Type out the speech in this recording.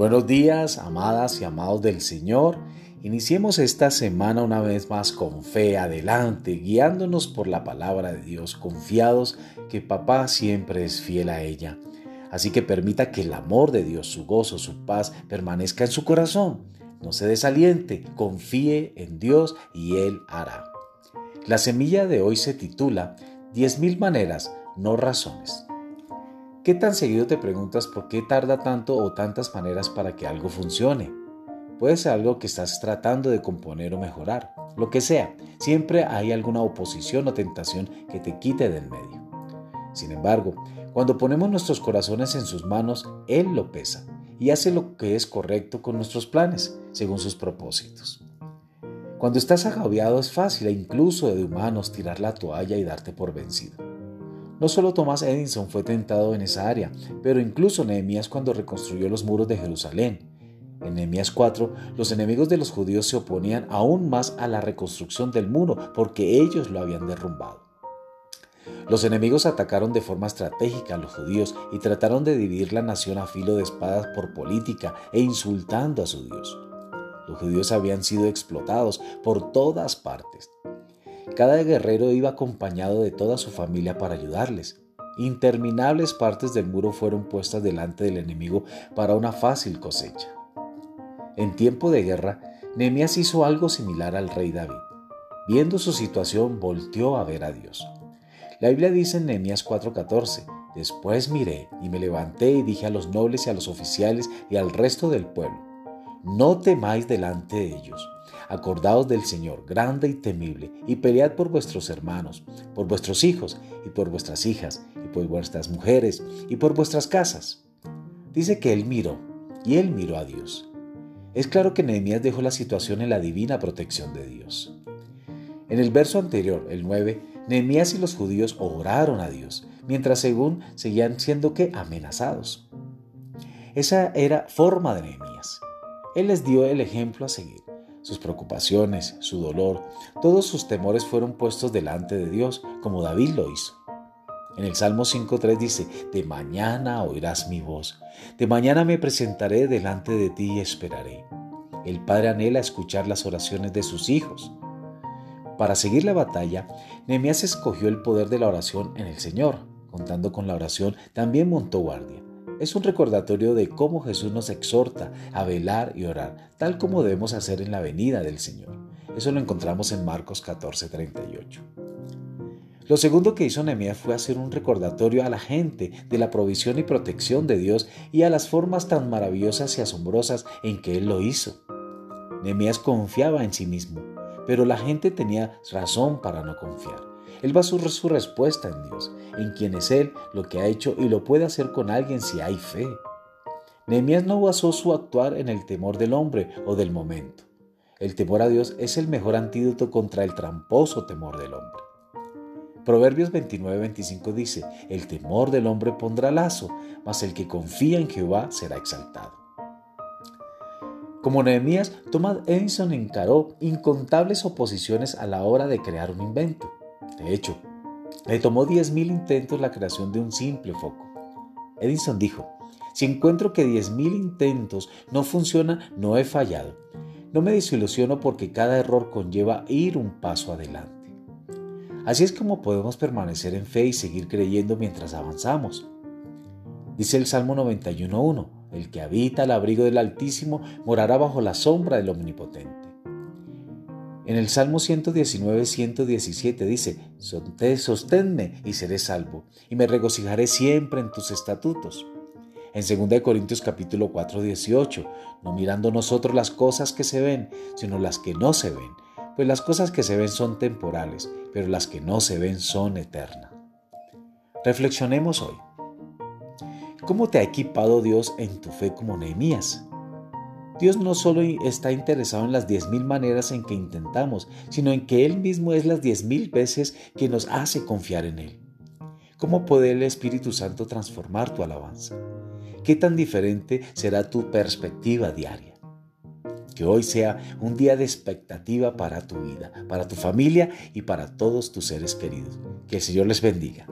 Buenos días, amadas y amados del Señor. Iniciemos esta semana una vez más con fe adelante, guiándonos por la palabra de Dios, confiados que papá siempre es fiel a ella. Así que permita que el amor de Dios, su gozo, su paz permanezca en su corazón. No se desaliente, confíe en Dios y Él hará. La semilla de hoy se titula 10.000 maneras, no razones. ¿Qué tan seguido te preguntas por qué tarda tanto o tantas maneras para que algo funcione? Puede ser algo que estás tratando de componer o mejorar. Lo que sea, siempre hay alguna oposición o tentación que te quite del medio. Sin embargo, cuando ponemos nuestros corazones en sus manos, Él lo pesa y hace lo que es correcto con nuestros planes, según sus propósitos. Cuando estás agobiado es fácil e incluso de humanos tirar la toalla y darte por vencido. No solo Thomas Edison fue tentado en esa área, pero incluso Nehemías cuando reconstruyó los muros de Jerusalén. En Nehemías 4, los enemigos de los judíos se oponían aún más a la reconstrucción del muro porque ellos lo habían derrumbado. Los enemigos atacaron de forma estratégica a los judíos y trataron de dividir la nación a filo de espadas por política e insultando a su Dios. Los judíos habían sido explotados por todas partes. Cada guerrero iba acompañado de toda su familia para ayudarles. Interminables partes del muro fueron puestas delante del enemigo para una fácil cosecha. En tiempo de guerra, Nehemías hizo algo similar al rey David. Viendo su situación, volteó a ver a Dios. La Biblia dice en Nehemías 4:14, Después miré y me levanté y dije a los nobles y a los oficiales y al resto del pueblo, No temáis delante de ellos Acordaos del Señor, grande y temible, y pelead por vuestros hermanos, por vuestros hijos, y por vuestras hijas, y por vuestras mujeres, y por vuestras casas. Dice que él miró, y él miró a Dios. Es claro que Nehemías dejó la situación en la divina protección de Dios. En el verso anterior, el 9, Nehemías y los judíos oraron a Dios, mientras según seguían siendo que amenazados. Esa era forma de Nehemías. Él les dio el ejemplo a seguir sus preocupaciones, su dolor, todos sus temores fueron puestos delante de Dios, como David lo hizo. En el Salmo 5.3 dice, de mañana oirás mi voz, de mañana me presentaré delante de ti y esperaré. El Padre anhela escuchar las oraciones de sus hijos. Para seguir la batalla, Nehemías escogió el poder de la oración en el Señor. Contando con la oración, también montó guardia es un recordatorio de cómo Jesús nos exhorta a velar y orar, tal como debemos hacer en la venida del Señor. Eso lo encontramos en Marcos 14:38. Lo segundo que hizo Nehemías fue hacer un recordatorio a la gente de la provisión y protección de Dios y a las formas tan maravillosas y asombrosas en que Él lo hizo. Nehemías confiaba en sí mismo, pero la gente tenía razón para no confiar. Él basó su respuesta en Dios, en quien es Él, lo que ha hecho y lo puede hacer con alguien si hay fe. Nehemías no basó su actuar en el temor del hombre o del momento. El temor a Dios es el mejor antídoto contra el tramposo temor del hombre. Proverbios 29-25 dice, el temor del hombre pondrá lazo, mas el que confía en Jehová será exaltado. Como Nehemías, Thomas Edison encaró incontables oposiciones a la hora de crear un invento. De hecho, le tomó 10.000 intentos la creación de un simple foco. Edison dijo, si encuentro que 10.000 intentos no funcionan, no he fallado. No me desilusiono porque cada error conlleva ir un paso adelante. Así es como podemos permanecer en fe y seguir creyendo mientras avanzamos. Dice el Salmo 91.1, el que habita al abrigo del Altísimo morará bajo la sombra del Omnipotente. En el Salmo 119, 117 dice, sosténme y seré salvo, y me regocijaré siempre en tus estatutos. En 2 Corintios capítulo 4, 18, no mirando nosotros las cosas que se ven, sino las que no se ven, pues las cosas que se ven son temporales, pero las que no se ven son eternas. Reflexionemos hoy. ¿Cómo te ha equipado Dios en tu fe como Nehemías? Dios no solo está interesado en las diez mil maneras en que intentamos, sino en que Él mismo es las diez mil veces que nos hace confiar en Él. ¿Cómo puede el Espíritu Santo transformar tu alabanza? ¿Qué tan diferente será tu perspectiva diaria? Que hoy sea un día de expectativa para tu vida, para tu familia y para todos tus seres queridos. Que el Señor les bendiga.